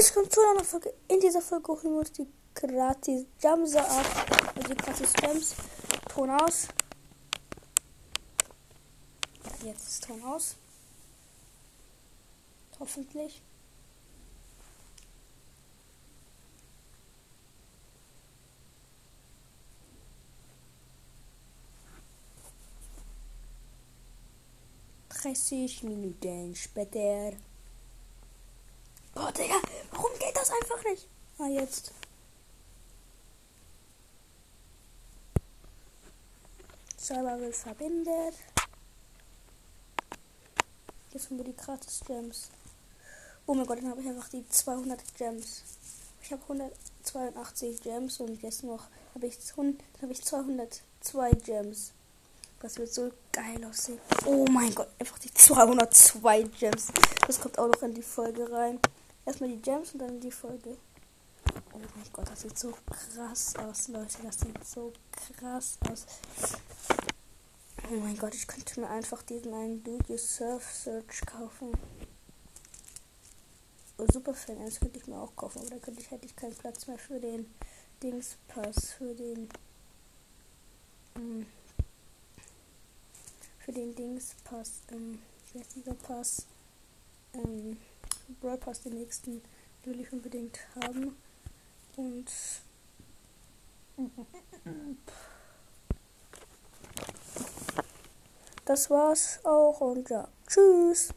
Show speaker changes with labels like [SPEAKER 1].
[SPEAKER 1] es kommt zu einer Folge. In dieser Folge holen wir uns die gratis Jamsa ab. Also die gratis Gems. Ton aus. Ja, jetzt ist Ton aus. Hoffentlich. Dreißig Minuten später. Oh, Digga, einfach nicht? Ah, jetzt. Server wird verbindet. Jetzt haben wir die gratis Gems. Oh mein Gott, dann habe ich einfach die 200 Gems. Ich habe 182 Gems und jetzt noch habe ich, hab ich 202 Gems. Das wird so geil aussehen. Oh mein Gott, einfach die 202 Gems. Das kommt auch noch in die Folge rein. Erstmal die Gems und dann die Folge. Oh mein Gott, das sieht so krass aus, Leute. Das sieht so krass aus. Oh mein Gott, ich könnte mir einfach diesen einen Do Surf Search kaufen. Oh, super Fan, das könnte ich mir auch kaufen, aber da ich, hätte ich keinen Platz mehr für den Dingspass, für den. Ähm, für den Dingspass, ähm, dieser Pass? Ähm, Brawl Pass, den nächsten, will ich unbedingt haben. Und. Das war's auch und ja, tschüss.